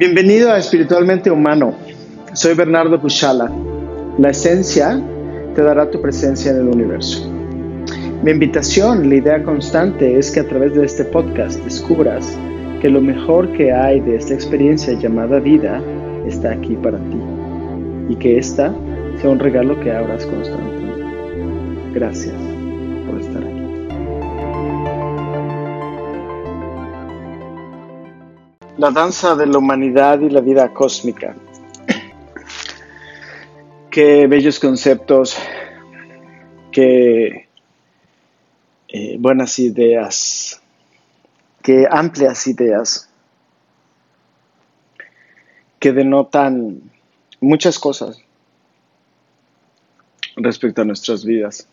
Bienvenido a Espiritualmente Humano. Soy Bernardo Puchala. La esencia te dará tu presencia en el universo. Mi invitación, la idea constante, es que a través de este podcast descubras que lo mejor que hay de esta experiencia llamada vida está aquí para ti y que esta sea un regalo que abras constantemente. Gracias La danza de la humanidad y la vida cósmica. Qué bellos conceptos, qué eh, buenas ideas, qué amplias ideas que denotan muchas cosas respecto a nuestras vidas.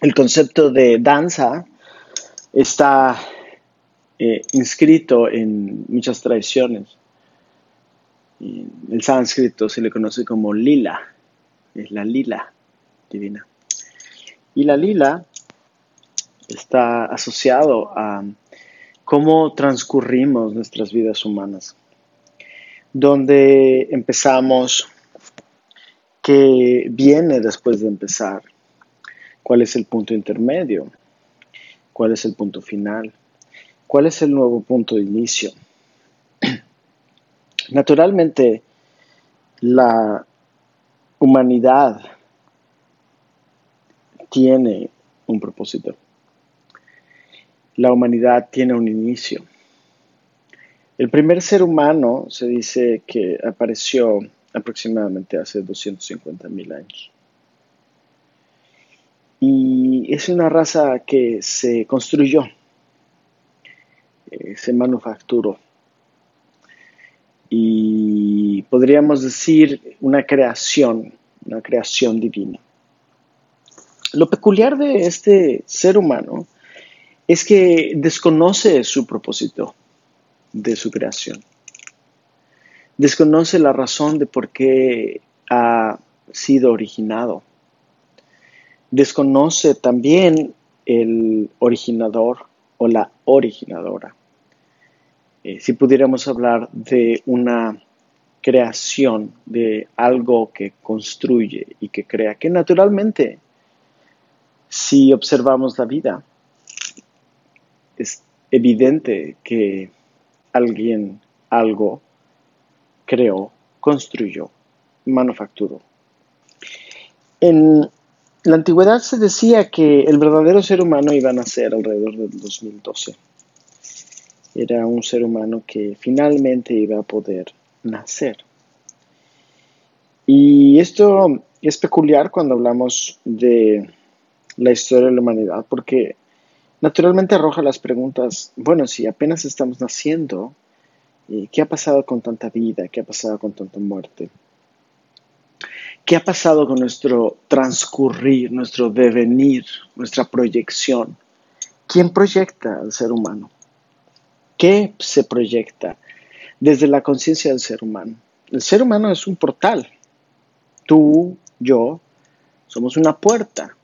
El concepto de danza está eh, inscrito en muchas tradiciones. El sánscrito se le conoce como lila, es la lila divina. Y la lila está asociado a cómo transcurrimos nuestras vidas humanas, donde empezamos, qué viene después de empezar, cuál es el punto intermedio, cuál es el punto final ¿Cuál es el nuevo punto de inicio? Naturalmente, la humanidad tiene un propósito. La humanidad tiene un inicio. El primer ser humano se dice que apareció aproximadamente hace 250 mil años. Y es una raza que se construyó se manufacturó. Y podríamos decir una creación, una creación divina. Lo peculiar de este ser humano es que desconoce su propósito de su creación. Desconoce la razón de por qué ha sido originado. Desconoce también el originador o la originadora. Eh, si pudiéramos hablar de una creación, de algo que construye y que crea, que naturalmente, si observamos la vida, es evidente que alguien algo creó, construyó, manufacturó. En la antigüedad se decía que el verdadero ser humano iba a nacer alrededor del 2012 era un ser humano que finalmente iba a poder nacer. Y esto es peculiar cuando hablamos de la historia de la humanidad, porque naturalmente arroja las preguntas, bueno, si apenas estamos naciendo, eh, ¿qué ha pasado con tanta vida? ¿Qué ha pasado con tanta muerte? ¿Qué ha pasado con nuestro transcurrir, nuestro devenir, nuestra proyección? ¿Quién proyecta al ser humano? ¿Qué se proyecta desde la conciencia del ser humano? El ser humano es un portal. Tú, yo, somos una puerta.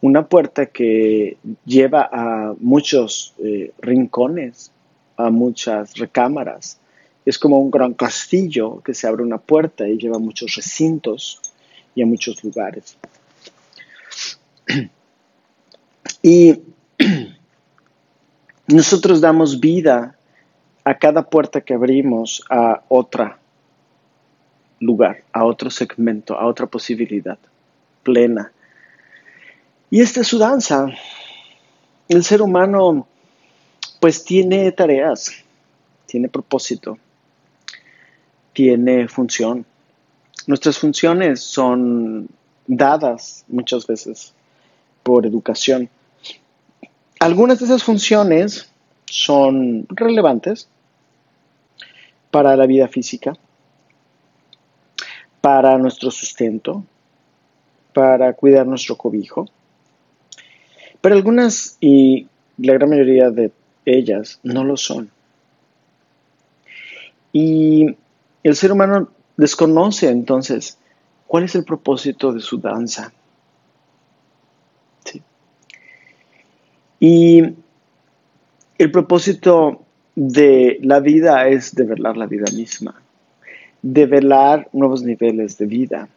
Una puerta que lleva a muchos eh, rincones, a muchas recámaras. Es como un gran castillo que se abre una puerta y lleva a muchos recintos y a muchos lugares. Y nosotros damos vida a cada puerta que abrimos a otro lugar, a otro segmento, a otra posibilidad plena. Y esta es su danza. El ser humano pues tiene tareas, tiene propósito, tiene función. Nuestras funciones son dadas muchas veces por educación. Algunas de esas funciones son relevantes para la vida física, para nuestro sustento, para cuidar nuestro cobijo, pero algunas y la gran mayoría de ellas no lo son. Y el ser humano desconoce entonces cuál es el propósito de su danza. Y el propósito de la vida es develar la vida misma, develar nuevos niveles de vida,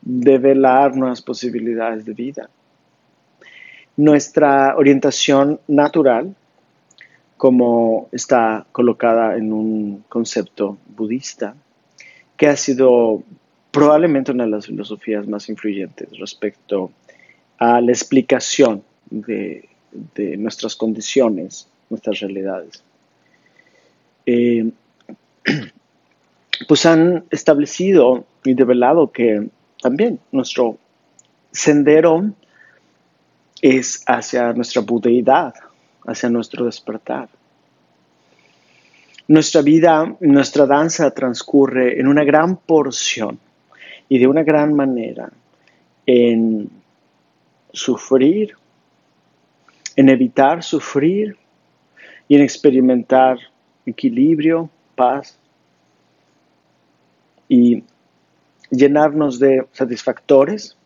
develar nuevas posibilidades de vida. Nuestra orientación natural, como está colocada en un concepto budista, que ha sido probablemente una de las filosofías más influyentes respecto a la explicación de, nuestras condiciones, nuestras realidades. Eh, pues han establecido y develado que también nuestro sendero es hacia nuestra budeidad, hacia nuestro despertar. Nuestra vida, nuestra danza transcurre en una gran porción y de una gran manera en sufrir, en evitar sufrir y en experimentar equilibrio, paz y llenarnos de satisfactores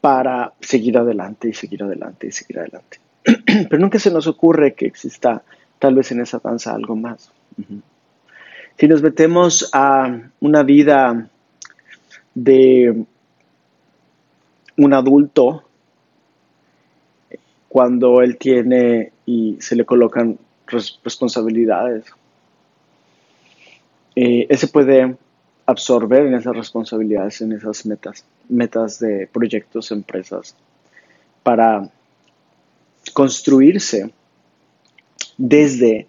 para seguir adelante y seguir adelante y seguir adelante. Pero nunca se nos ocurre que exista tal vez en esa danza algo más. Si nos metemos a una vida de un adulto, cuando él tiene y se le colocan responsabilidades, eh, él se puede absorber en esas responsabilidades, en esas metas, metas de proyectos, empresas, para construirse desde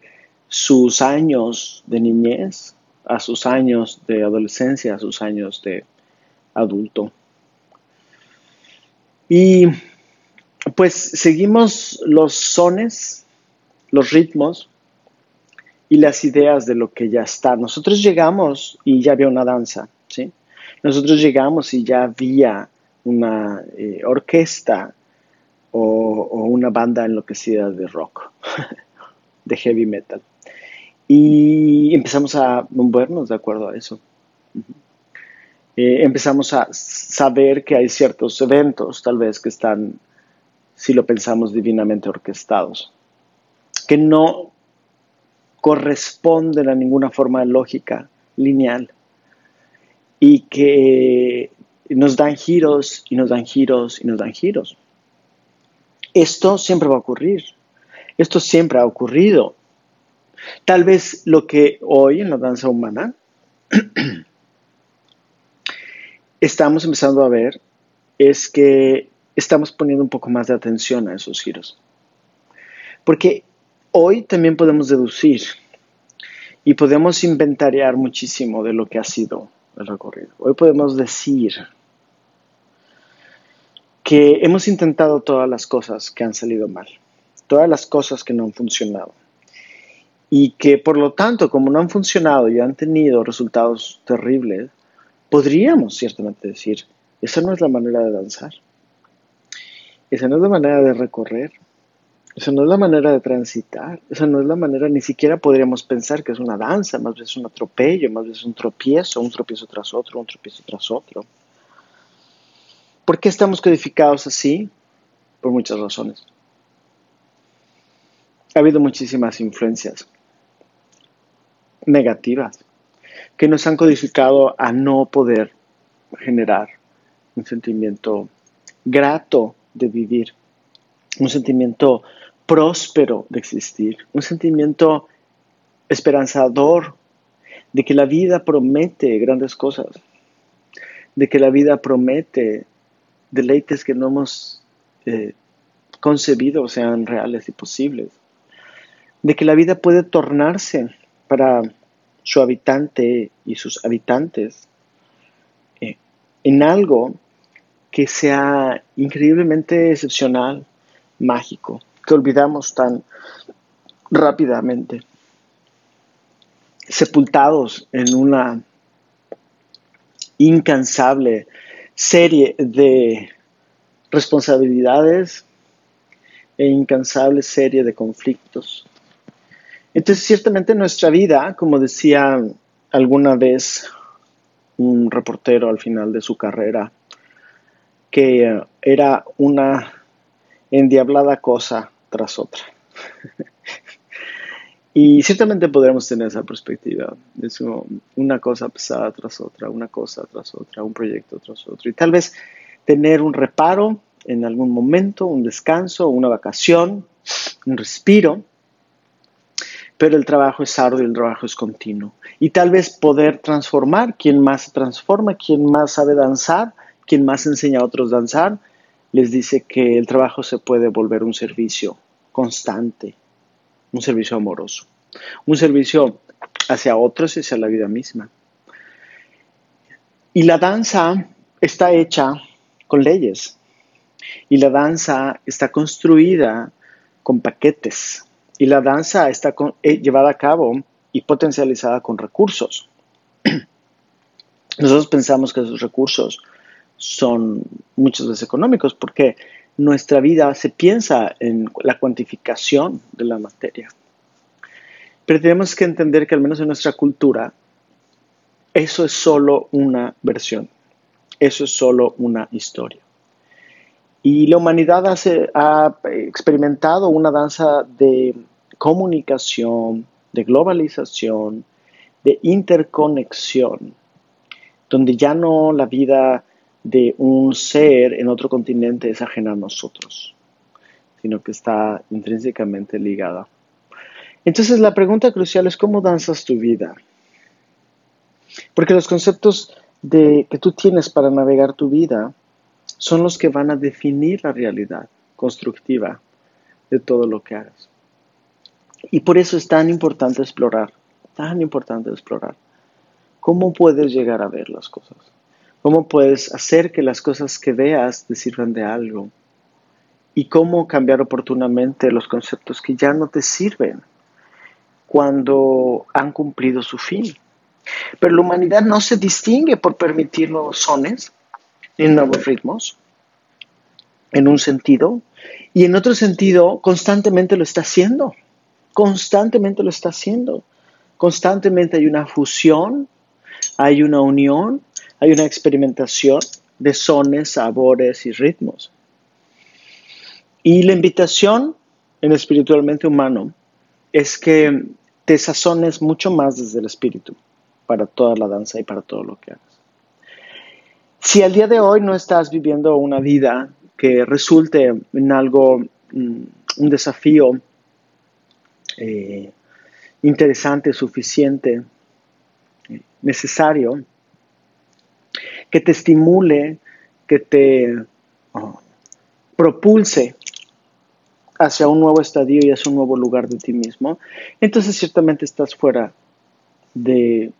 sus años de niñez a sus años de adolescencia, a sus años de adulto. Y pues seguimos los sones, los ritmos y las ideas de lo que ya está. Nosotros llegamos y ya había una danza, ¿sí? Nosotros llegamos y ya había una eh, orquesta o, una banda enloquecida de rock, de heavy metal. Y empezamos a movernos de acuerdo a eso. Eh, empezamos a saber que hay ciertos eventos, tal vez, que están, si lo pensamos, divinamente orquestados, que no corresponden a ninguna forma de lógica lineal y que nos dan giros y nos dan giros y nos dan giros. Esto siempre va a ocurrir. Esto siempre ha ocurrido. Tal vez lo que hoy en la danza humana estamos empezando a ver es que estamos poniendo un poco más de atención a esos giros. Porque hoy también podemos deducir y podemos inventariar muchísimo de lo que ha sido el recorrido. Hoy podemos decir que hemos intentado todas las cosas que han salido mal, todas las cosas que no han funcionado. Y que por lo tanto, como no han funcionado y han tenido resultados terribles, podríamos ciertamente decir, esa no es la manera de danzar, esa no es la manera de recorrer, esa no es la manera de transitar, esa no es la manera, ni siquiera podríamos pensar que es una danza, más bien es un atropello, más bien es un tropiezo, un tropiezo tras otro, un tropiezo tras otro. ¿Por qué estamos codificados así? Por muchas razones. Ha habido muchísimas influencias negativas que nos han codificado a no poder generar un sentimiento grato de vivir, un sentimiento próspero de existir, un sentimiento esperanzador de que la vida promete grandes cosas, de que la vida promete deleites que no hemos eh, concebido sean reales y posibles, de que la vida puede tornarse para su habitante y sus habitantes eh, en algo que sea increíblemente excepcional, mágico, que olvidamos tan rápidamente, sepultados en una incansable serie de responsabilidades e incansable serie de conflictos. Entonces, ciertamente nuestra vida, como decía alguna vez un reportero al final de su carrera, que era una endiablada cosa tras otra. Y ciertamente podremos tener esa perspectiva. Es una cosa pesada tras otra, una cosa tras otra, un proyecto tras otro. Y tal vez tener un reparo en algún momento, un descanso, una vacación, un respiro. Pero el trabajo es arduo el trabajo es continuo. Y tal vez poder transformar, quien más se transforma, quien más sabe danzar, quien más enseña a otros a danzar, les dice que el trabajo se puede volver un servicio constante, un servicio amoroso, un servicio hacia otros y hacia la vida misma. Y la danza está hecha con leyes y la danza está construida con paquetes y la danza está eh, llevada a cabo y potencializada con recursos. Nosotros pensamos que esos recursos son muchas veces económicos porque nuestra vida se piensa en la cuantificación de la materia. Pero tenemos que entender que al menos en nuestra cultura, eso es solo una versión, eso es solo una historia. Y la humanidad ha experimentado una danza de comunicación, de globalización, de interconexión, donde ya no la vida de un ser en otro continente es ajena a nosotros, sino que está intrínsecamente ligada. Entonces la pregunta crucial es cómo danzas tu vida. Porque los conceptos de, que tú tienes para navegar tu vida son los que van a definir la realidad constructiva de todo lo que hagas. Y por eso es tan importante explorar, tan importante explorar cómo puedes llegar a ver las cosas. ¿Cómo puedes hacer que las cosas que veas te sirvan de algo? ¿Y cómo cambiar oportunamente los conceptos que ya no te sirven cuando han cumplido su fin? Pero la humanidad no se distingue por permitir nuevos sones ni nuevos ritmos, en un sentido, y en otro sentido constantemente lo está haciendo, constantemente lo está haciendo, constantemente hay una fusión, hay una unión, hay una experimentación de sones, sabores y ritmos. Y la invitación en espiritualmente humano es que te sazones mucho más desde el espíritu para toda la danza y para todo lo que hagas. Si al día de hoy no estás viviendo una vida que resulte en algo, mm, un desafío eh, interesante, suficiente, necesario, que te estimule, que te ah, propulse hacia un nuevo estadio y hacia un nuevo lugar de ti mismo, entonces ciertamente estás fuera de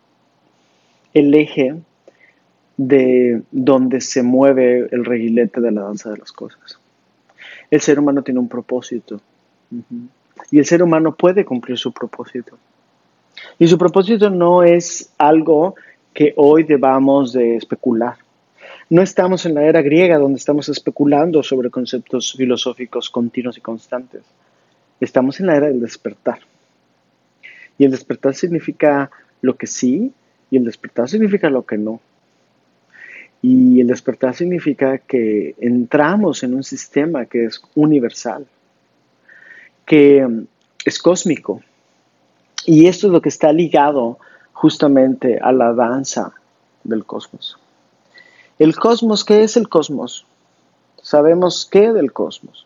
el eje de donde se mueve el reguilete de la danza de las cosas. El ser humano tiene un propósito y el ser humano puede cumplir su propósito. Y su propósito no es algo que hoy debamos de especular. No estamos en la era griega donde estamos especulando sobre conceptos filosóficos continuos y constantes. Estamos en la era del despertar. Y el despertar significa lo que sí y el despertar significa lo que no. Y el despertar significa que entramos en un sistema que es universal, que es cósmico. Y esto es lo que está ligado justamente a la danza del cosmos. El cosmos, ¿qué es el cosmos? Sabemos qué del cosmos.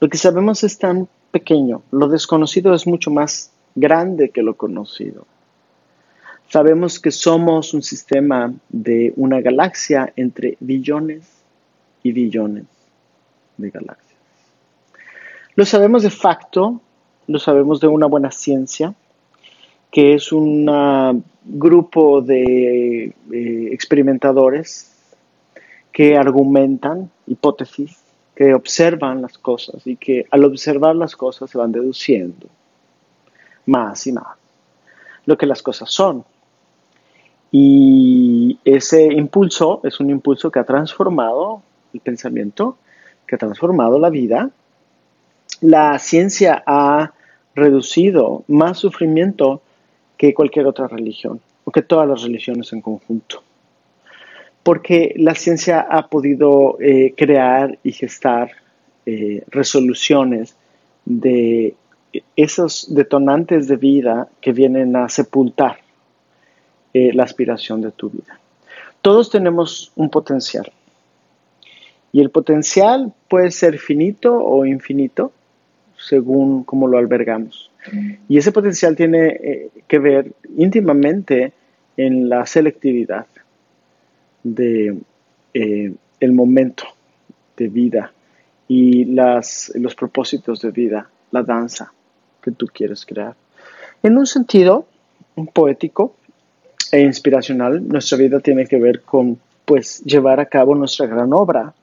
Lo que sabemos es tan pequeño, lo desconocido es mucho más grande que lo conocido. Sabemos que somos un sistema de una galaxia entre billones y billones de galaxias. Lo sabemos de facto, lo sabemos de una buena ciencia, que es un grupo de eh, experimentadores que argumentan hipótesis, que observan las cosas y que al observar las cosas se van deduciendo más y más lo que las cosas son. Y ese impulso es un impulso que ha transformado el pensamiento, que ha transformado la vida. La ciencia ha reducido más sufrimiento que cualquier otra religión, o que todas las religiones en conjunto. Porque la ciencia ha podido eh, crear y gestar eh, resoluciones de esos detonantes de vida que vienen a sepultar eh, la aspiración de tu vida. Todos tenemos un potencial. Y el potencial puede ser finito o infinito según cómo lo albergamos. Y ese potencial tiene eh, que ver íntimamente en la selectividad de eh, el momento de vida y las, los propósitos de vida, la danza que tú quieres crear. En un sentido poético e inspiracional, nuestra vida tiene que ver con pues llevar a cabo nuestra gran obra.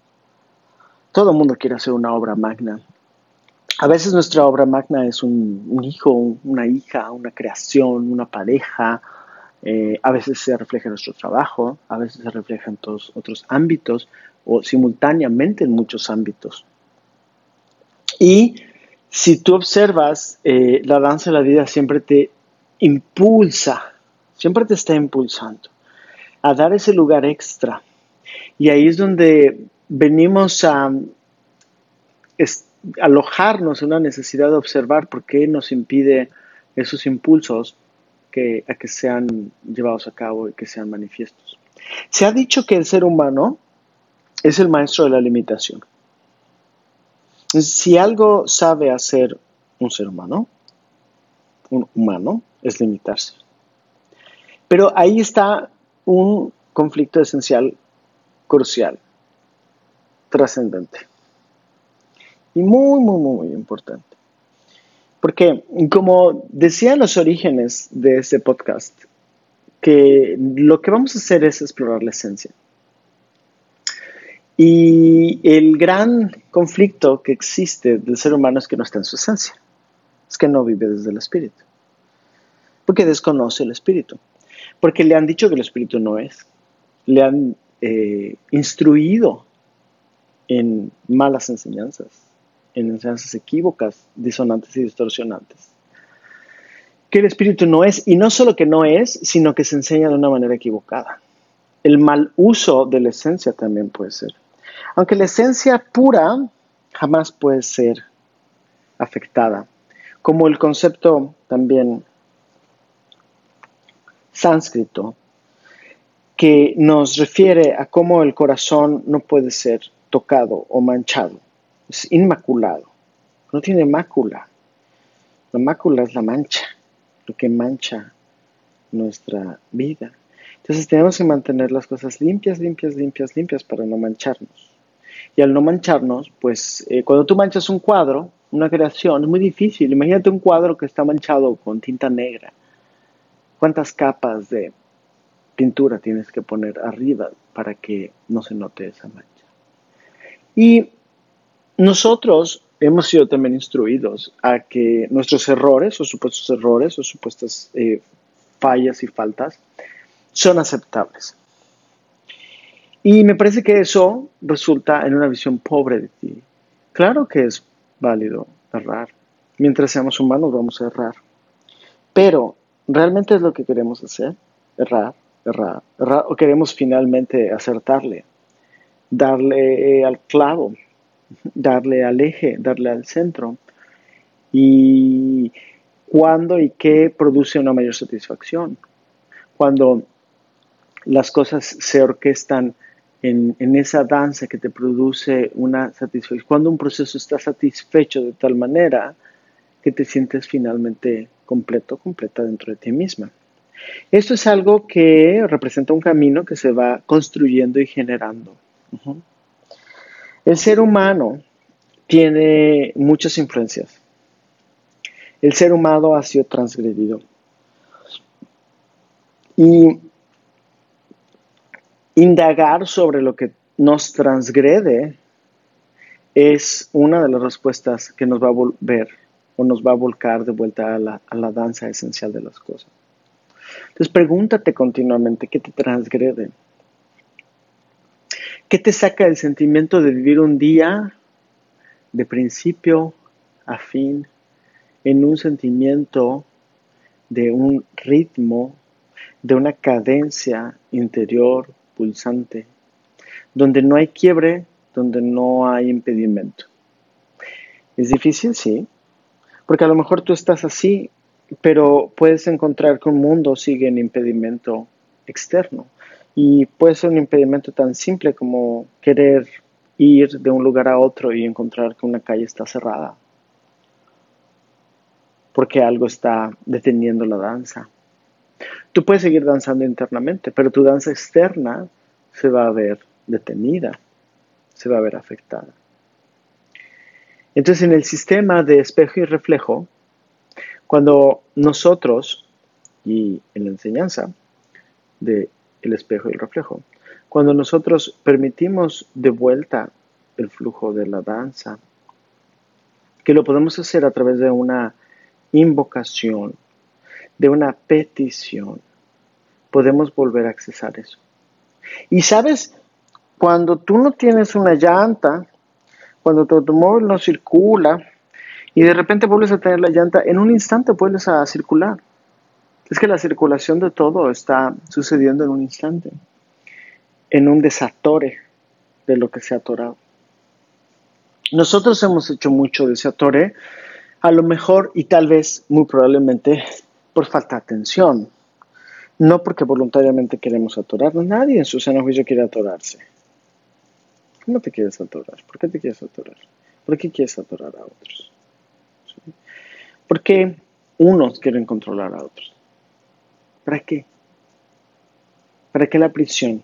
Todo el mundo quiere hacer una obra magna. A veces nuestra obra magna es un, hijo, una hija, una creación, una pareja. Eh, a veces se refleja en nuestro trabajo, a veces se refleja en todos otros ámbitos o simultáneamente en muchos ámbitos. Y si tú observas, eh, la danza de la vida siempre te impulsa, siempre te está impulsando a dar ese lugar extra. Y ahí es donde venimos a alojarnos en una necesidad de observar por qué nos impide esos impulsos que, a que sean llevados a cabo y que sean manifiestos. Se ha dicho que el ser humano es el maestro de la limitación. Si algo sabe hacer un ser humano, un humano, es limitarse. Pero ahí está un conflicto esencial, crucial, trascendente. Y muy, muy, muy importante. Porque, como decían los orígenes de este podcast, que lo que vamos a hacer es explorar la esencia. Y el gran conflicto que existe del ser humano es que no está en su esencia, es que no vive desde el espíritu, porque desconoce el espíritu, porque le han dicho que el espíritu no es, le han eh, instruido en malas enseñanzas, en enseñanzas equívocas, disonantes y distorsionantes. Que el espíritu no es, y no solo que no es, sino que se enseña de una manera equivocada. El mal uso de la esencia también puede ser. Aunque la esencia pura jamás puede ser afectada, como el concepto también sánscrito, que nos refiere a cómo el corazón no puede ser tocado o manchado, inmaculado, no tiene mácula. La mácula es la mancha, lo que mancha nuestra vida. Entonces tenemos que mantener las cosas limpias, limpias, limpias, limpias para no mancharnos. Y al no mancharnos, pues eh, cuando tú manchas un cuadro, una creación, es muy difícil. Imagínate un cuadro que está manchado con tinta negra. ¿Cuántas capas de pintura tienes que poner arriba para que no se note esa mancha? Y nosotros hemos sido también instruidos a que nuestros errores o supuestos errores o supuestas eh, fallas y faltas son aceptables. Y me parece que eso resulta en una visión pobre de ti. Claro que es válido errar. Mientras seamos humanos vamos a errar. Pero, ¿realmente es lo que queremos hacer? Errar, errar, errar. ¿O queremos finalmente acertarle? Darle al clavo, darle al eje, darle al centro. ¿Y cuándo y qué produce una mayor satisfacción? Cuando las cosas se orquestan en, esa danza que te produce una satisfacción, cuando un proceso está satisfecho de tal manera que te sientes finalmente completo, completa dentro de ti misma. Esto es algo que representa un camino que se va construyendo y generando. El ser humano tiene muchas influencias. El ser humano ha sido transgredido. Y indagar sobre lo que nos transgrede es una de las respuestas que nos va a volver o nos va a volcar de vuelta a la, a la danza esencial de las cosas. Entonces pregúntate continuamente qué te transgrede. ¿Qué te saca el sentimiento de vivir un día de principio a fin en un sentimiento de un ritmo, de una cadencia interior pulsante, donde no hay quiebre, donde no hay impedimento. ¿Es difícil? Sí, Porque a lo mejor tú estás así, pero puedes encontrar que un mundo sigue en impedimento externo. Y puede ser un impedimento tan simple como querer ir de un lugar a otro y encontrar que una calle está cerrada. Porque algo está deteniendo la danza. Tú puedes seguir danzando internamente, pero tu danza externa se va a ver detenida, se va a ver afectada. Entonces, en el sistema de espejo y reflejo, cuando nosotros, y en la enseñanza del el espejo y el reflejo, cuando nosotros permitimos de vuelta el flujo de la danza, que lo podemos hacer a través de una invocación, de una petición, podemos volver a accesar eso. Y sabes, cuando tú no tienes una llanta, cuando tu automóvil no circula y de repente vuelves a tener la llanta, en un instante vuelves a circular. Es que la circulación de todo está sucediendo en un instante, en un desatore de lo que se ha atorado. Nosotros hemos hecho mucho de ese atore, a lo mejor y tal vez, muy probablemente, por falta de atención. No porque voluntariamente queremos atorarnos. Nadie en su seno juicio quiere atorarse. ¿Cómo te quieres atorar? ¿Por qué te quieres atorar? ¿Por qué quieres atorar a otros? ¿Por qué unos quieren controlar a otros? ¿Para qué? ¿Para qué la prisión?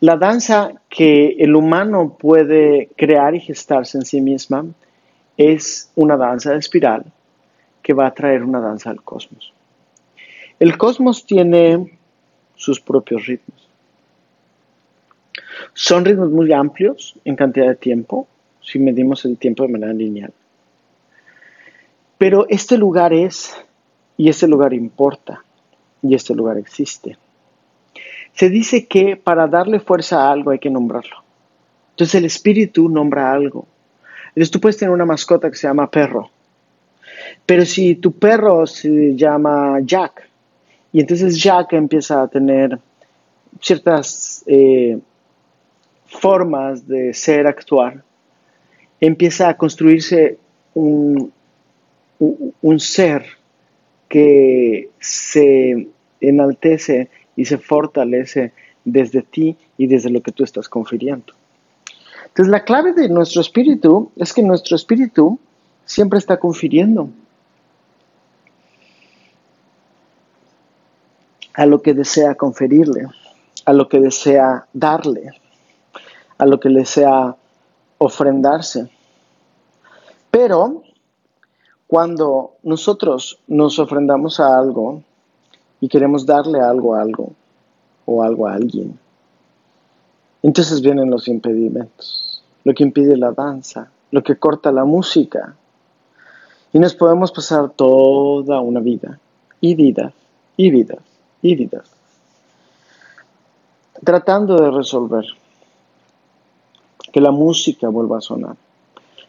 La danza que el humano puede crear y gestarse en sí misma es una danza de espiral que va a traer una danza al cosmos. El cosmos tiene sus propios ritmos. Son ritmos muy amplios en cantidad de tiempo, si medimos el tiempo de manera lineal. Pero este lugar es, y este lugar importa, y este lugar existe. Se dice que para darle fuerza a algo hay que nombrarlo. Entonces el espíritu nombra algo. Entonces tú puedes tener una mascota que se llama perro. Pero si tu perro se llama Jack, y entonces Jack empieza a tener ciertas eh, formas de ser, actuar, empieza a construirse un, un ser que se enaltece y se fortalece desde ti y desde lo que tú estás confiriendo. Entonces la clave de nuestro espíritu es que nuestro espíritu siempre está confiriendo a lo que desea conferirle, a lo que desea darle a lo que le sea ofrendarse. Pero cuando nosotros nos ofrendamos a algo y queremos darle algo a algo o algo a alguien, entonces vienen los impedimentos, lo que impide la danza, lo que corta la música. Y nos podemos pasar toda una vida, y vidas, y vidas, y vidas, tratando de resolver que la música vuelva a sonar,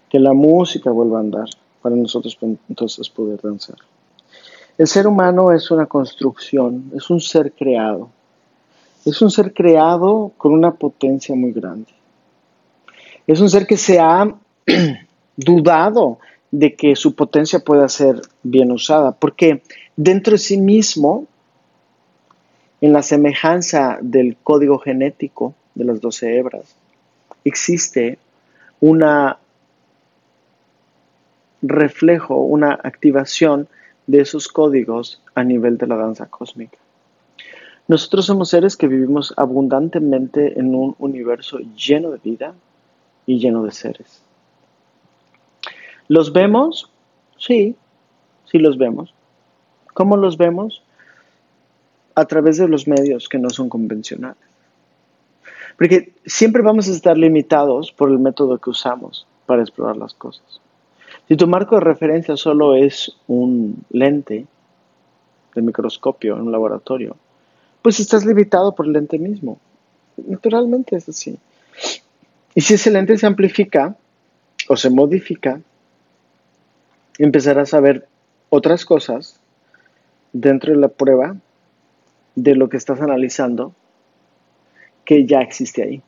que la música vuelva a andar para nosotros entonces poder danzar. El ser humano es una construcción, es un ser creado. Es un ser creado con una potencia muy grande. Es un ser que se ha dudado de que su potencia pueda ser bien usada, porque dentro de sí mismo, en la semejanza del código genético de las doce hebras, existe una reflejo, una activación de esos códigos a nivel de la danza cósmica. Nosotros somos seres que vivimos abundantemente en un universo lleno de vida y lleno de seres. ¿Los vemos? Sí, sí los vemos. ¿Cómo los vemos? A través de los medios que no son convencionales. Porque siempre vamos a estar limitados por el método que usamos para explorar las cosas. Si tu marco de referencia solo es un lente de microscopio en un laboratorio, pues estás limitado por el lente mismo. Naturalmente es así. Y si ese lente se amplifica o se modifica, empezarás a ver otras cosas dentro de la prueba de lo que estás analizando que ya existe ahí.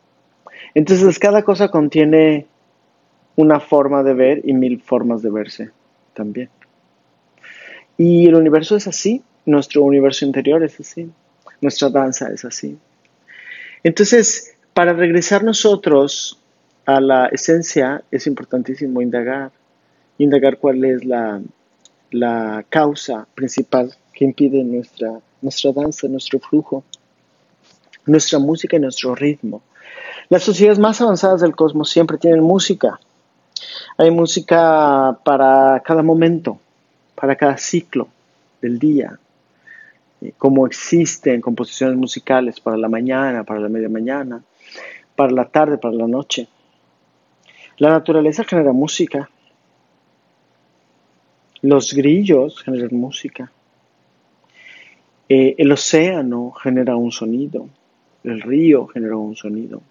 Entonces cada cosa contiene una forma de ver y mil formas de verse también. Y el universo es así, nuestro universo interior es así, nuestra danza es así. Entonces, para regresar nosotros a la esencia, es importantísimo indagar, indagar cuál es la, la causa principal que impide nuestra, nuestra danza, nuestro flujo, nuestra música y nuestro ritmo. Las sociedades más avanzadas del cosmos siempre tienen música. Hay música para cada momento, para cada ciclo del día, como existen composiciones musicales para la mañana, para la media mañana, para la tarde, para la noche. La naturaleza genera música. Los grillos generan música. Eh, el océano genera un sonido. El río genera un sonido.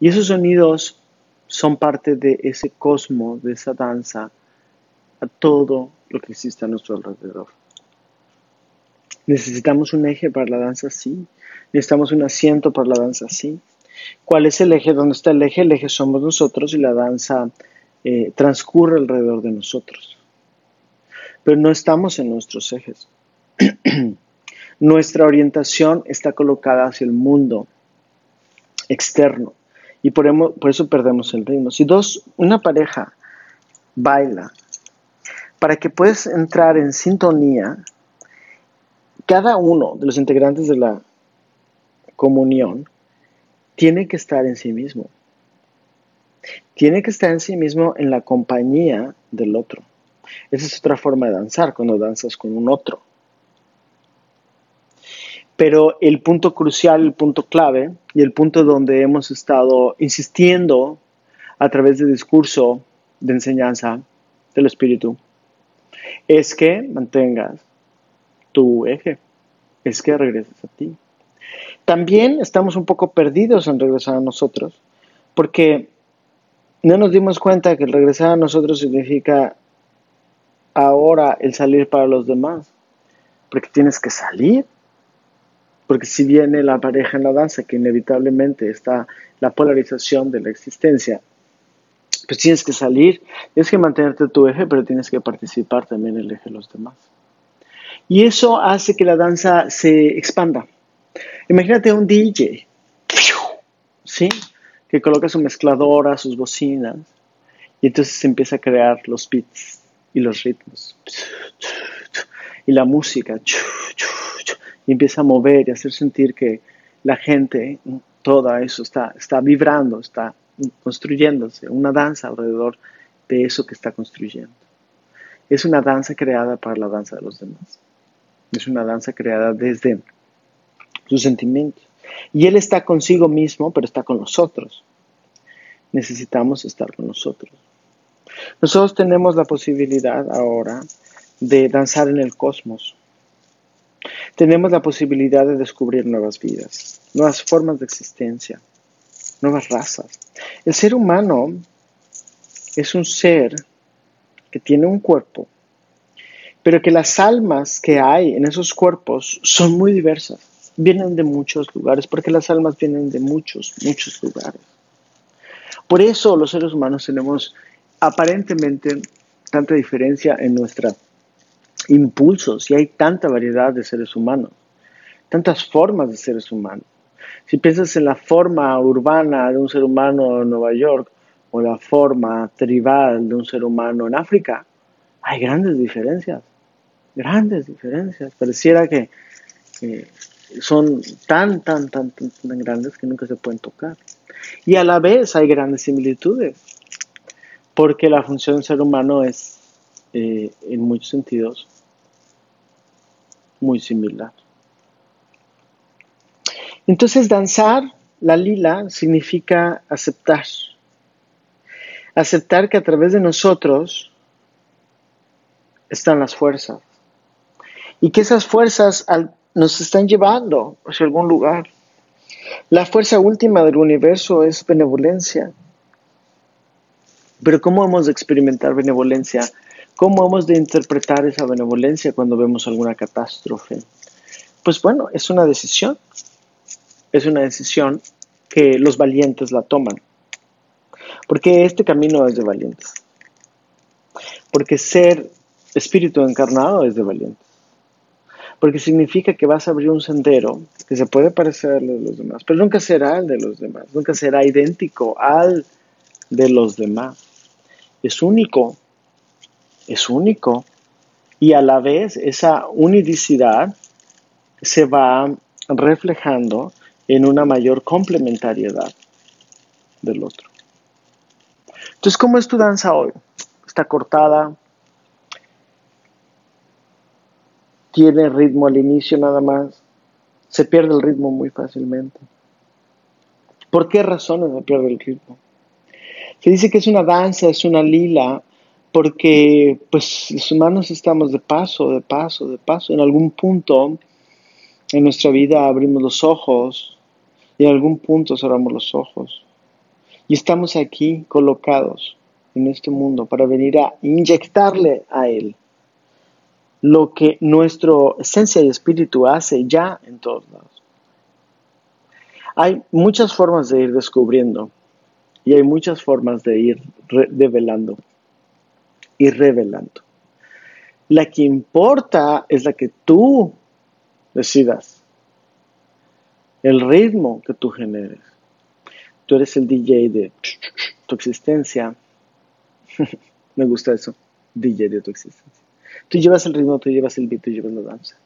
Y esos sonidos son parte de ese cosmos, de esa danza, a todo lo que existe a nuestro alrededor. Necesitamos un eje para la danza, sí. Necesitamos un asiento para la danza, sí. ¿Cuál es el eje? ¿Dónde está el eje? El eje somos nosotros y la danza eh, transcurre alrededor de nosotros. Pero no estamos en nuestros ejes. Nuestra orientación está colocada hacia el mundo externo y por, por eso perdemos el ritmo. Si dos, una pareja baila, para que puedas entrar en sintonía, cada uno de los integrantes de la comunión tiene que estar en sí mismo. Tiene que estar en sí mismo en la compañía del otro. Esa es otra forma de danzar, cuando danzas con un otro. Pero el punto crucial, el punto clave y el punto donde hemos estado insistiendo a través del discurso de enseñanza del espíritu es que mantengas tu eje, es que regreses a ti. También estamos un poco perdidos en regresar a nosotros, porque no nos dimos cuenta que el regresar a nosotros significa ahora el salir para los demás, porque tienes que salir, porque si viene la pareja en la danza, que inevitablemente está la polarización de la existencia, pues tienes que salir, tienes que mantenerte tu eje, pero tienes que participar también en el eje de los demás. Y eso hace que la danza se expanda. Imagínate un DJ, ¿sí? Que coloca su mezcladora, sus bocinas, y entonces se empieza a crear los beats y los ritmos. Y la música, y empieza a mover y a hacer sentir que la gente, toda eso está, está vibrando, está construyéndose, una danza alrededor de eso que está construyendo. Es una danza creada para la danza de los demás. Es una danza creada desde sus sentimientos. Y Él está consigo mismo, pero está con nosotros. Necesitamos estar con nosotros. Nosotros tenemos la posibilidad ahora de danzar en el cosmos. Tenemos la posibilidad de descubrir nuevas vidas, nuevas formas de existencia, nuevas razas. El ser humano es un ser que tiene un cuerpo pero que las almas que hay en esos cuerpos son muy diversas, vienen de muchos lugares, porque las almas vienen de muchos, muchos lugares. Por eso los seres humanos tenemos aparentemente tanta diferencia en nuestros impulsos y hay tanta variedad de seres humanos, tantas formas de seres humanos. Si piensas en la forma urbana de un ser humano en Nueva York o la forma tribal de un ser humano en África, hay grandes diferencias grandes diferencias. Pareciera que son tan, tan, tan, tan, grandes que nunca se pueden tocar. Y a la vez hay grandes similitudes, porque la función del ser humano es, eh, en muchos sentidos, muy similar. Entonces, danzar la lila significa aceptar. Aceptar que a través de nosotros están las fuerzas y que esas fuerzas nos están llevando hacia algún lugar. La fuerza última del universo es benevolencia. Pero ¿cómo hemos de experimentar benevolencia? ¿Cómo hemos de interpretar esa benevolencia cuando vemos alguna catástrofe? Pues bueno, es una decisión. Es una decisión que los valientes la toman. Porque este camino es de valientes. Porque ser espíritu encarnado es de valientes. Porque significa que vas a abrir un sendero que se puede parecer al de los demás, pero nunca será el de los demás, nunca será idéntico al de los demás. Es único, es único. Y a la vez esa unidicidad se va reflejando en una mayor complementariedad del otro. Entonces, ¿cómo es tu danza hoy? Está cortada, tiene ritmo al inicio nada más, se pierde el ritmo muy fácilmente. ¿Por qué razones se pierde el ritmo? Se dice que es una danza, es una lila, porque pues los humanos estamos de paso, de paso, de paso. En algún punto en nuestra vida abrimos los ojos y en algún punto cerramos los ojos. Y estamos aquí colocados en este mundo para venir a inyectarle a Él lo que nuestro esencia y espíritu hace ya en todos lados. Hay muchas formas de ir descubriendo y hay muchas formas de ir develando y revelando. La que importa es la que tú decidas, el ritmo que tú generes. Tú eres el DJ de tu existencia. Me gusta eso, DJ de tu existencia. Tú llevas el ritmo, tú llevas el beat, tú llevas la danza.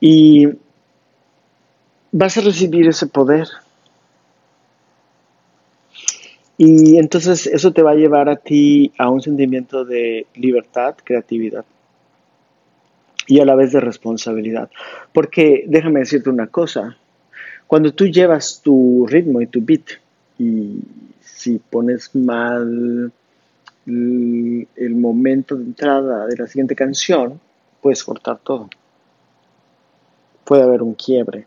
Y vas a recibir ese poder. Y entonces eso te va a llevar a ti a un sentimiento de libertad, creatividad y a la vez de responsabilidad. Porque déjame decirte una cosa, cuando tú llevas tu ritmo y tu beat y si pones mal el momento de entrada de la siguiente canción, puedes cortar todo. Puede haber un quiebre.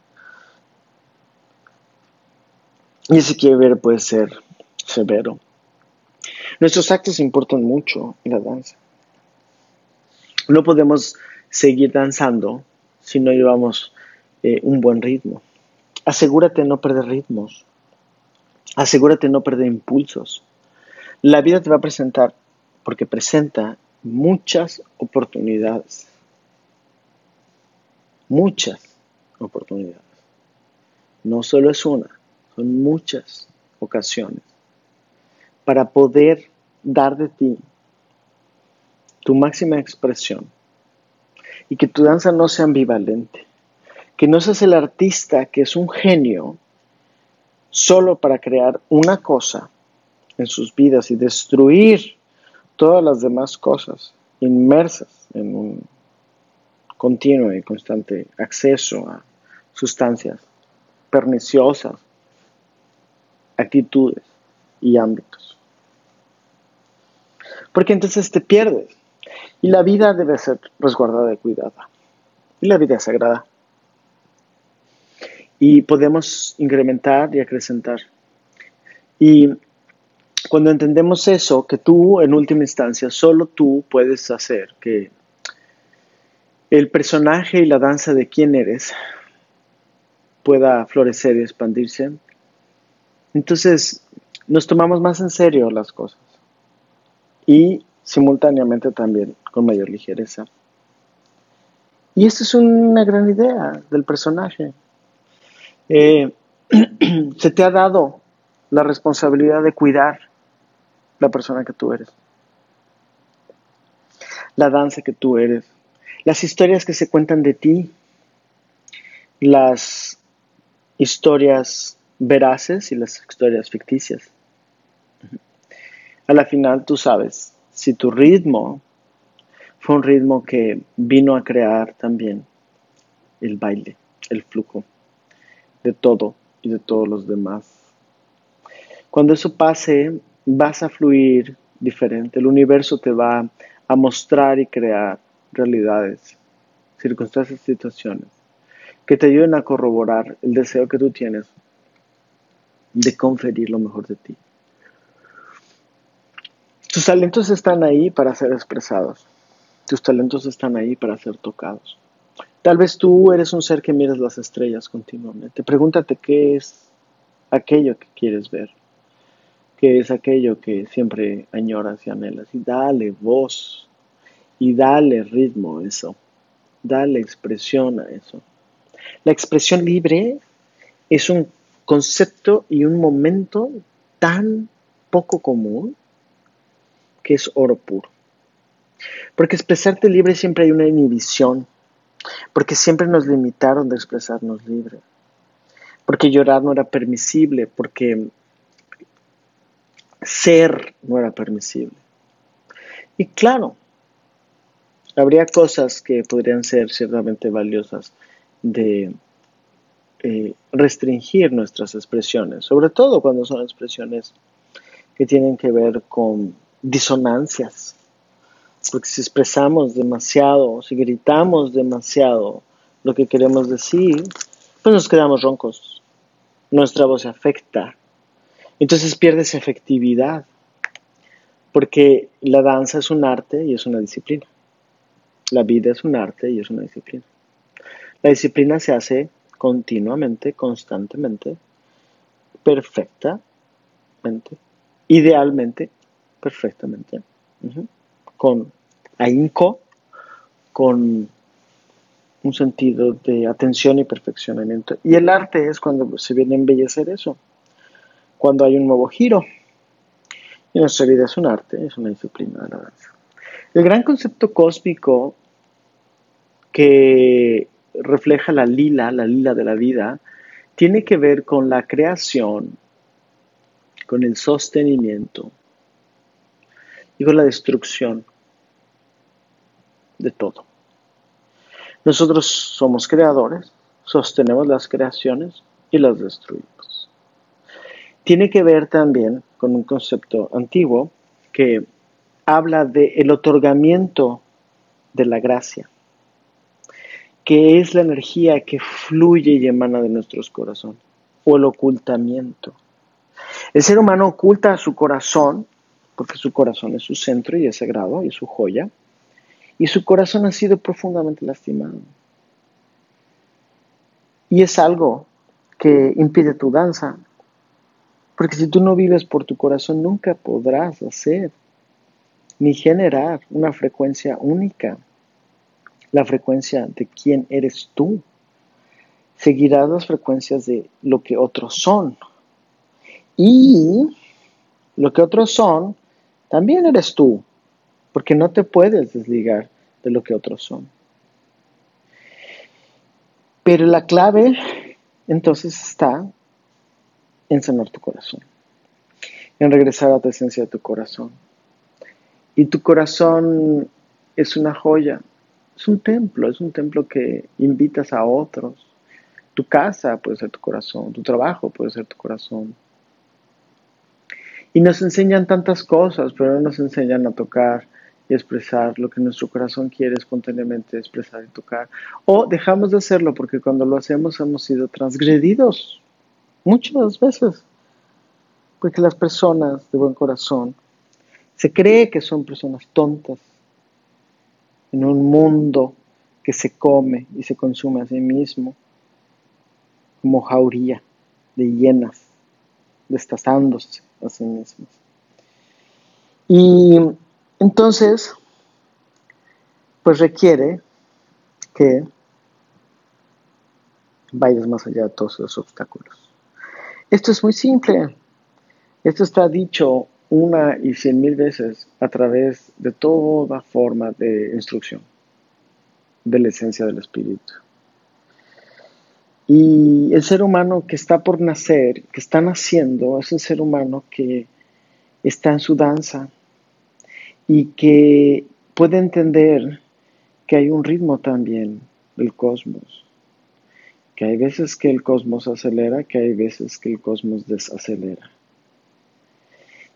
Y ese quiebre puede ser severo. Nuestros actos importan mucho en la danza. No podemos seguir danzando si no llevamos eh, un buen ritmo. Asegúrate no perder ritmos. Asegúrate no perder impulsos. La vida te va a presentar, porque presenta muchas oportunidades. Muchas oportunidades. No solo es una, son muchas ocasiones para poder dar de ti tu máxima expresión y que tu danza no sea ambivalente, que no seas el artista que es un genio solo para crear una cosa en sus vidas y destruir todas las demás cosas inmersas en un continuo y constante acceso a sustancias perniciosas, actitudes y ámbitos. Porque entonces te pierdes y la vida debe ser resguardada y cuidada. Y la vida es sagrada. Y podemos incrementar y acrecentar. Y cuando entendemos eso, que tú en última instancia, solo tú puedes hacer que el personaje y la danza de quién eres pueda florecer y expandirse, entonces nos tomamos más en serio las cosas y simultáneamente también con mayor ligereza. Y esta es una gran idea del personaje. Eh, se te ha dado la responsabilidad de cuidar la persona que tú eres, la danza que tú eres, las historias que se cuentan de ti, las historias veraces y las historias ficticias. A la final tú sabes si tu ritmo fue un ritmo que vino a crear también el baile, el flujo de todo y de todos los demás. Cuando eso pase, vas a fluir diferente. El universo te va a mostrar y crear realidades, circunstancias, situaciones que te ayuden a corroborar el deseo que tú tienes de conferir lo mejor de ti. Tus talentos están ahí para ser expresados. Tus talentos están ahí para ser tocados. Tal vez tú eres un ser que miras las estrellas continuamente. Pregúntate qué es aquello que quieres ver que es aquello que siempre añoras y anhelas. Y dale voz, y dale ritmo a eso, dale expresión a eso. La expresión libre es un concepto y un momento tan poco común que es oro puro. Porque expresarte libre siempre hay una inhibición, porque siempre nos limitaron de expresarnos libre, porque llorar no era permisible, porque ser no era permisible. Y claro, habría cosas que podrían ser ciertamente valiosas de eh, restringir nuestras expresiones, sobre todo cuando son expresiones que tienen que ver con disonancias. Porque si expresamos demasiado, si gritamos demasiado lo que queremos decir, pues nos quedamos roncos. Nuestra voz se afecta. Entonces pierde esa efectividad. Porque la danza es un arte y es una disciplina. La vida es un arte y es una disciplina. La disciplina se hace continuamente, constantemente, perfectamente, idealmente, perfectamente, con ahínco, con un sentido de atención y perfeccionamiento. Y el arte es cuando se viene a embellecer eso, cuando hay un nuevo giro. Y nuestra vida es un arte, es una disciplina de la danza. El gran concepto cósmico que refleja la lila, la lila de la vida, tiene que ver con la creación, con el sostenimiento y la destrucción de todo. Nosotros somos creadores, sostenemos las creaciones y las destruimos. Tiene que ver también con un concepto antiguo que habla del el otorgamiento de la gracia que es la energía que fluye y emana de nuestros corazones, o el ocultamiento. El ser humano oculta su corazón, porque su corazón es su centro y es sagrado y su joya, y su corazón ha sido profundamente lastimado. Y es algo que impide tu danza, porque si tú no vives por tu corazón, nunca podrás hacer ni generar una frecuencia única la frecuencia de quién eres tú. Seguirás las frecuencias de lo que otros son. Y lo que otros son, también eres tú, porque no te puedes desligar de lo que otros son. Pero la clave entonces está en sanar tu corazón, en regresar a la esencia de tu corazón. Y tu corazón es una joya, es un templo, es un templo que invitas a otros. Tu casa puede ser tu corazón, tu trabajo puede ser tu corazón. Y nos enseñan tantas cosas, pero no nos enseñan a tocar y expresar lo que nuestro corazón quiere espontáneamente expresar y tocar. O dejamos de hacerlo porque cuando lo hacemos hemos sido transgredidos muchas veces. Porque las personas de buen corazón se cree que son personas tontas en un mundo que se come y se consume a sí mismo, como jauría de hienas, destazándose a sí mismas. Y entonces, pues requiere que vayas más allá de todos los obstáculos. Esto es muy simple. Esto está dicho una y cien mil veces a través de toda forma de instrucción de la esencia del espíritu. Y el ser humano que está por nacer, que está naciendo, es un ser humano que está en su danza y que puede entender que hay un ritmo también del cosmos, que hay veces que el cosmos acelera, que hay veces que el cosmos desacelera.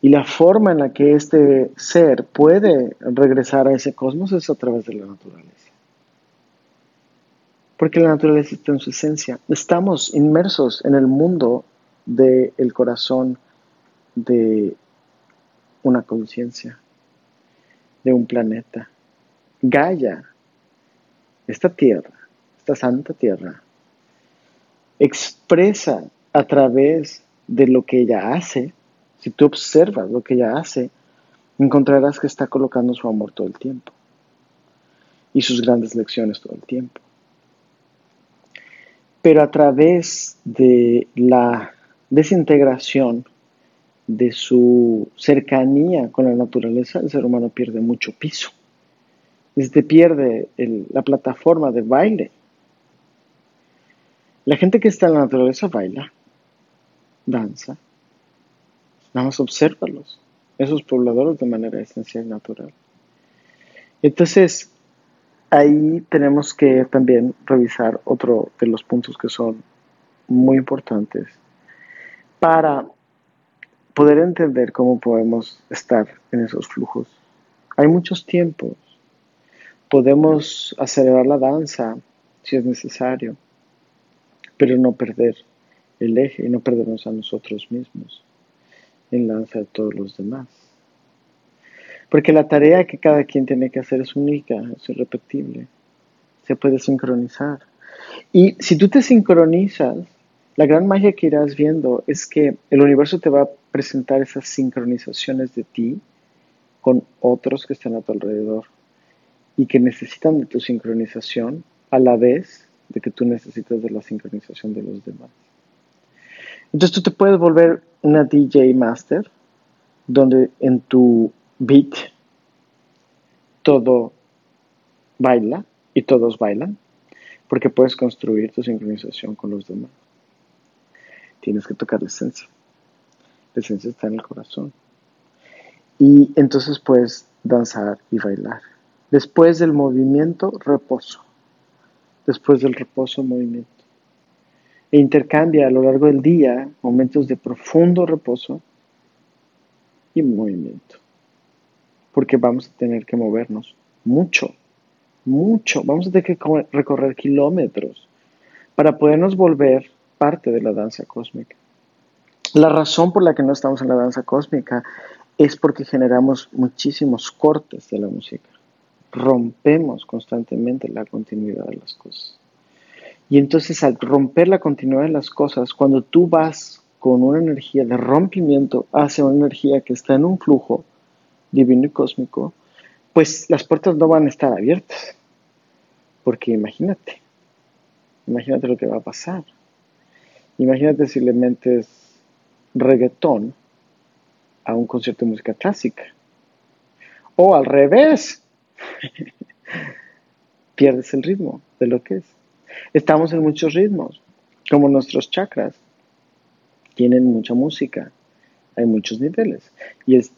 Y la forma en la que este ser puede regresar a ese cosmos es a través de la naturaleza. Porque la naturaleza está en su esencia. Estamos inmersos en el mundo del corazón de una conciencia, de un planeta. Gaia, esta tierra, esta santa tierra, expresa a través de lo que ella hace, si tú observas lo que ella hace, encontrarás que está colocando su amor todo el tiempo y sus grandes lecciones todo el tiempo. Pero a través de la desintegración de su cercanía con la naturaleza, el ser humano pierde mucho piso. Este pierde la plataforma de baile. La gente que está en la naturaleza baila, danza, nada más obsérvalos, esos pobladores de manera esencial natural. Entonces, ahí tenemos que también revisar otro de los puntos que son muy importantes para poder entender cómo podemos estar en esos flujos. Hay muchos tiempos. Podemos acelerar la danza si es necesario, pero no perder el eje y no perdernos a nosotros mismos en la danza de todos los demás. Porque la tarea que cada quien tiene que hacer es única, es irrepetible. Se puede sincronizar. Y si tú te sincronizas, la gran magia que irás viendo es que el universo te va a presentar esas sincronizaciones de ti con otros que están a tu alrededor y que necesitan de tu sincronización a la vez de que tú necesitas de la sincronización de los demás. Entonces tú te puedes volver una DJ master donde en tu beat todo baila y todos bailan porque puedes construir tu sincronización con los demás. Tienes que tocar la esencia. La esencia está en el corazón. Y entonces puedes danzar y bailar. Después del movimiento, reposo. Después del reposo, movimiento. E intercambia a lo largo del día momentos de profundo reposo y movimiento porque vamos a tener que movernos mucho, mucho, vamos a tener que recorrer kilómetros para podernos volver parte de la danza cósmica. La razón por la que no estamos en la danza cósmica es porque generamos muchísimos cortes de la música. Rompemos constantemente la continuidad de las cosas. Y entonces al romper la continuidad de las cosas, cuando tú vas con una energía de rompimiento hacia una energía que está en un flujo, divino y cósmico, pues las puertas no van a estar abiertas. Porque imagínate, imagínate lo que va a pasar. Imagínate si le metes reggaetón a un concierto de música clásica. O al revés. Pierdes el ritmo de lo que es. Estamos en muchos ritmos, como nuestros chakras. Tienen mucha música, hay muchos niveles. Y es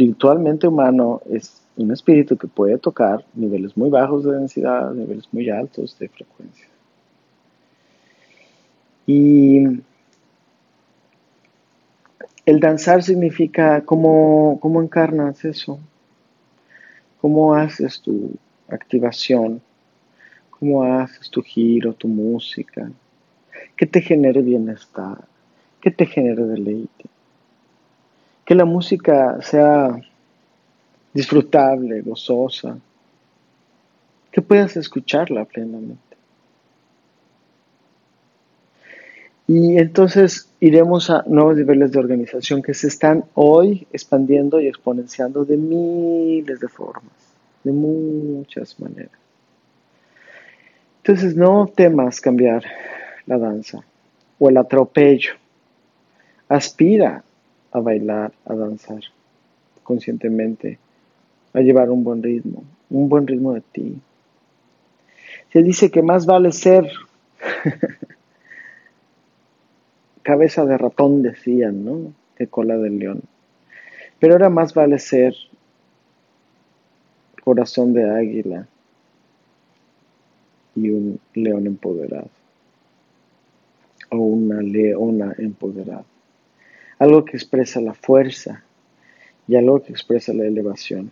espiritualmente humano es un espíritu que puede tocar niveles muy bajos de densidad, niveles muy altos de frecuencia. Y el danzar significa cómo, cómo encarnas eso, cómo haces tu activación, cómo haces tu giro, tu música, que te genere bienestar, que te genere deleite que la música sea disfrutable, gozosa, que puedas escucharla plenamente. Y entonces iremos a nuevos niveles de organización que se están hoy expandiendo y exponenciando de miles de formas, de muchas maneras. Entonces no temas cambiar la danza o el atropello. Aspira a bailar, a danzar conscientemente, a llevar un buen ritmo, un buen ritmo de ti. Se dice que más vale ser cabeza de ratón, decían, ¿no? Que cola de león. Pero ahora más vale ser corazón de águila y un león empoderado o una leona empoderada algo que expresa la fuerza y algo que expresa la elevación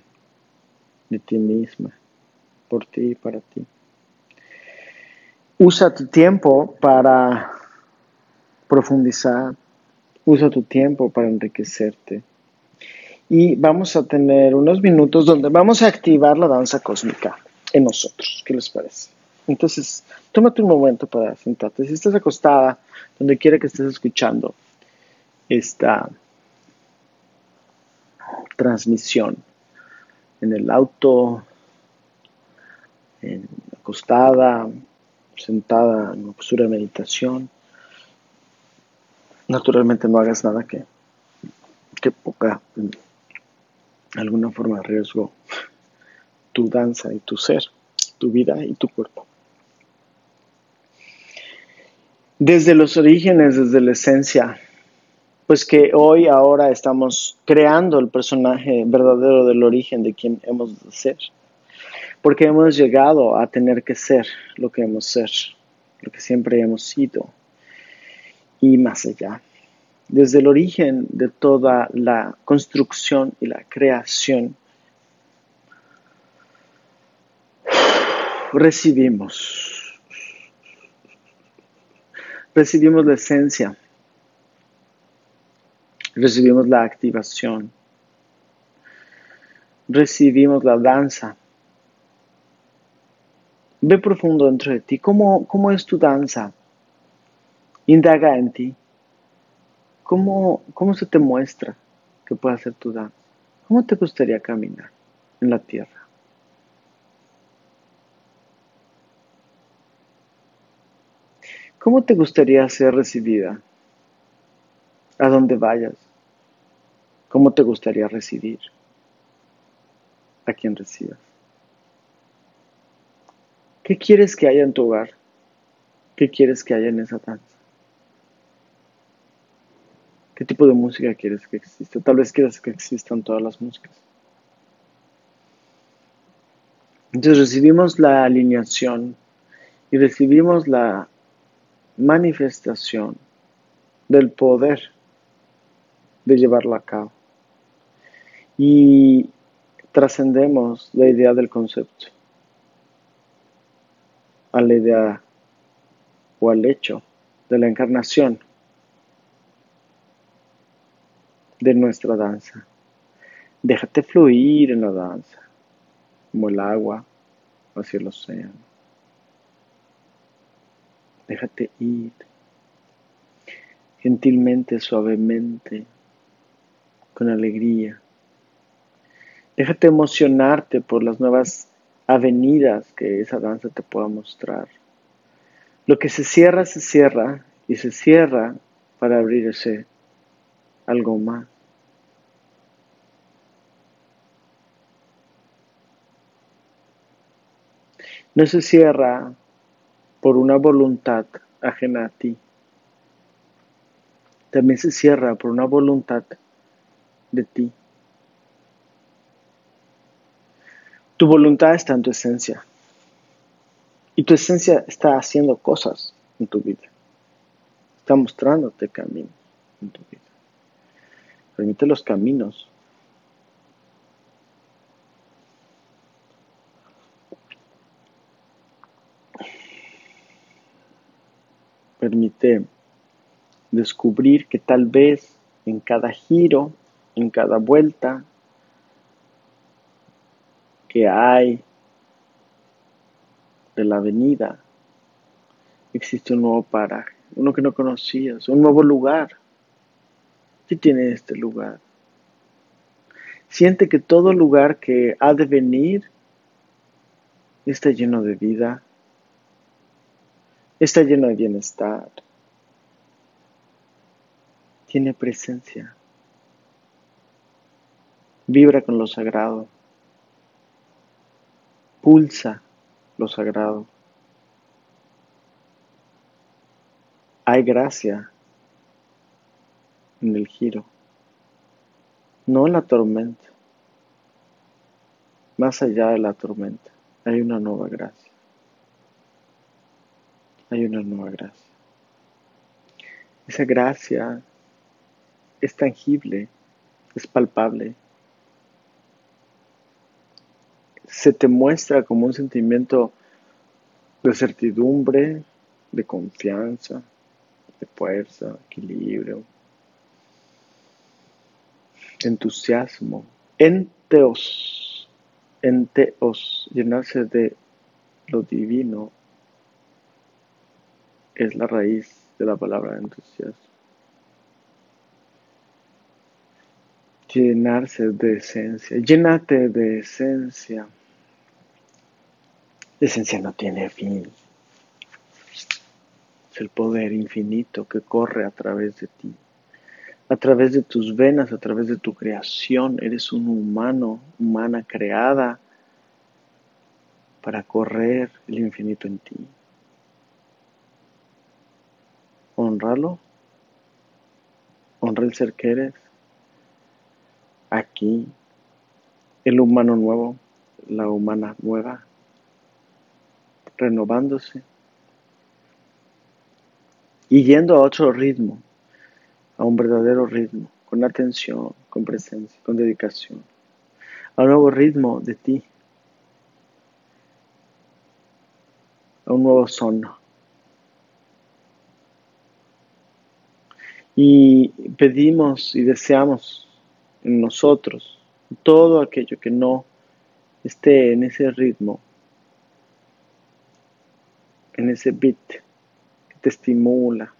de ti misma, por ti y para ti. Usa tu tiempo para profundizar, usa tu tiempo para enriquecerte. Y vamos a tener unos minutos donde vamos a activar la danza cósmica en nosotros. ¿Qué les parece? Entonces, tómate un momento para sentarte. Si estás acostada, donde quiera que estés escuchando, esta transmisión, en el auto, en acostada, sentada en una postura de meditación. Naturalmente no hagas nada que, que ponga en alguna forma de riesgo tu danza y tu ser, tu vida y tu cuerpo. Desde los orígenes, desde la esencia, pues que hoy, ahora estamos creando el personaje verdadero del origen de quien hemos de ser. Porque hemos llegado a tener que ser lo que hemos ser, lo que siempre hemos sido y más allá. Desde el origen de toda la construcción y la creación, recibimos, recibimos la esencia recibimos la activación, recibimos la danza. Ve profundo dentro de ti. ¿Cómo, cómo es tu danza? Indaga en ti. ¿Cómo, ¿Cómo se te muestra que puede ser tu danza? ¿Cómo te gustaría caminar en la tierra? ¿Cómo te gustaría ser recibida? A donde vayas. ¿Cómo te gustaría recibir a quien recibas? ¿Qué quieres que haya en tu hogar? ¿Qué quieres que haya en esa danza? ¿Qué tipo de música quieres que exista? Tal vez quieras que existan todas las músicas. Entonces recibimos la alineación y recibimos la manifestación del poder de llevarlo a cabo y trascendemos la idea del concepto a la idea o al hecho de la encarnación de nuestra danza. Déjate fluir en la danza, como el agua hacia el océano. Déjate ir gentilmente, suavemente, con alegría. Déjate emocionarte por las nuevas avenidas que esa danza te pueda mostrar. Lo que se cierra, se cierra y se cierra para abrirse algo más. No se cierra por una voluntad ajena a ti. También se cierra por una voluntad de ti. Tu voluntad está en tu esencia. Y tu esencia está haciendo cosas en tu vida. Está mostrándote caminos en tu vida. Permite los caminos. Permite descubrir que tal vez en cada giro, en cada vuelta, que hay de la avenida, existe un nuevo paraje, uno que no conocías, un nuevo lugar. ¿Qué tiene este lugar? Siente que todo lugar que ha de venir está lleno de vida, está lleno de bienestar, tiene presencia, vibra con lo sagrado pulsa lo sagrado. Hay gracia en el giro, no en la tormenta. Más allá de la tormenta, hay una nueva gracia. Hay una nueva gracia. Esa gracia es tangible, es palpable, se te muestra como un sentimiento de certidumbre, de confianza, de fuerza, equilibrio, entusiasmo, enteos, enteos, llenarse de lo divino es la raíz de la palabra entusiasmo. Llenarse de esencia. Llénate de esencia. La esencia no tiene fin. Es el poder infinito que corre a través de ti. A través de tus venas, a través de tu creación. Eres un humano, humana creada para correr el infinito en ti. Honralo. Honra el ser que eres. Aquí, el humano nuevo, la humana nueva, renovándose y yendo a otro ritmo, a un verdadero ritmo, con atención, con presencia, con dedicación, a un nuevo ritmo de ti, a un nuevo sono. Y pedimos y deseamos en nosotros todo aquello que no esté en ese ritmo, en ese beat que te estimula,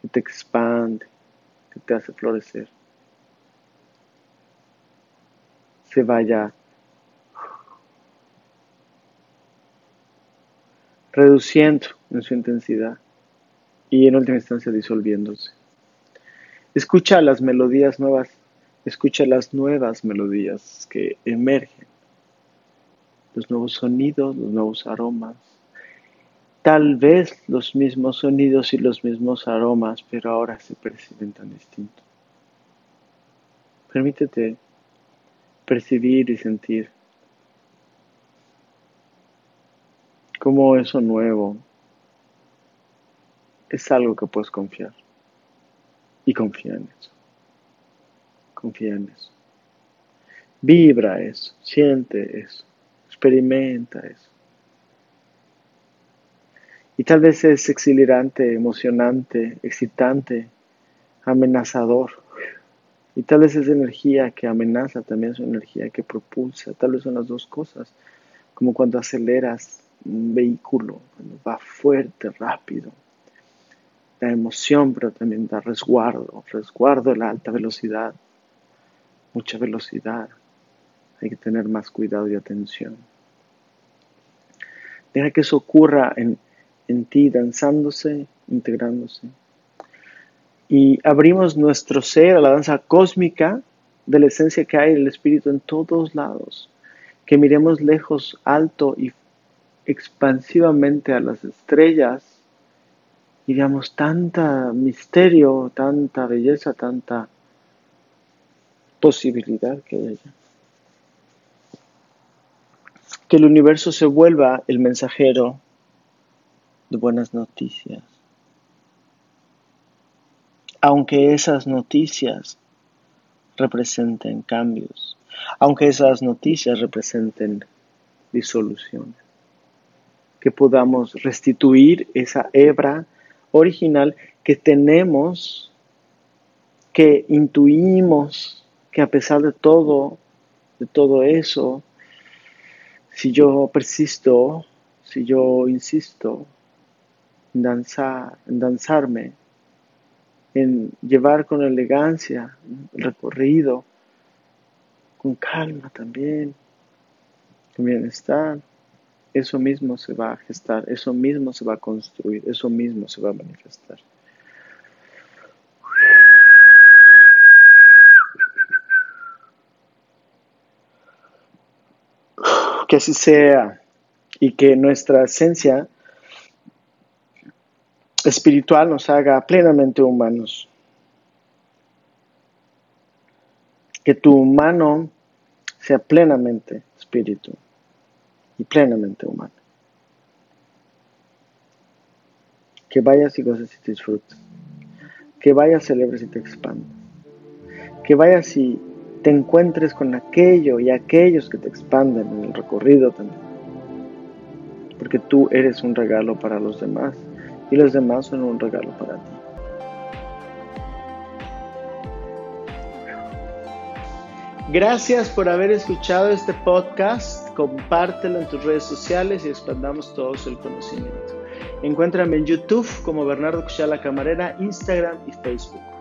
que te expande, que te hace florecer, se vaya reduciendo en su intensidad y en última instancia disolviéndose. Escucha las melodías nuevas, escucha las nuevas melodías que emergen, los nuevos sonidos, los nuevos aromas, tal vez los mismos sonidos y los mismos aromas, pero ahora se perciben tan distintos. Permítete percibir y sentir cómo eso nuevo es algo que puedes confiar. Y confía en eso. Confía en eso. Vibra eso, siente eso, experimenta eso. Y tal vez es exhilarante, emocionante, excitante, amenazador. Y tal vez es energía que amenaza, también es energía que propulsa. Tal vez son las dos cosas. Como cuando aceleras un vehículo, cuando va fuerte, rápido la emoción, pero también da resguardo, resguardo la alta velocidad, mucha velocidad. Hay que tener más cuidado y atención. Deja que eso ocurra en, en ti, danzándose, integrándose. Y abrimos nuestro ser a la danza cósmica de la esencia que hay el Espíritu en todos lados. Que miremos lejos, alto y expansivamente a las estrellas y veamos tanta misterio, tanta belleza, tanta posibilidad que hay. Que el universo se vuelva el mensajero buenas noticias. Aunque esas noticias representen cambios, aunque esas noticias representen disoluciones, que podamos restituir esa hebra original que tenemos, que intuimos que a pesar de todo, de todo eso, si yo persisto, si yo insisto danzar, en danzarme, en llevar con elegancia el recorrido, con calma también, con bienestar, eso mismo se va a gestar, eso mismo se va a construir, eso mismo se va a manifestar. Que así sea y que nuestra esencia espiritual nos haga plenamente humanos. Que tu humano sea plenamente espíritu y plenamente humano. Que vayas y goces y te disfrutes. Que vayas, celebres y te expandas. Que vayas y te encuentres con aquello y aquellos que te expanden en el recorrido también. Porque tú eres un regalo para los demás y los demás son un regalo para ti. Gracias por haber escuchado este podcast. Compártelo en tus redes sociales y expandamos todos el conocimiento. Encuéntrame en YouTube como Bernardo Cuchala Camarera, Instagram y Facebook.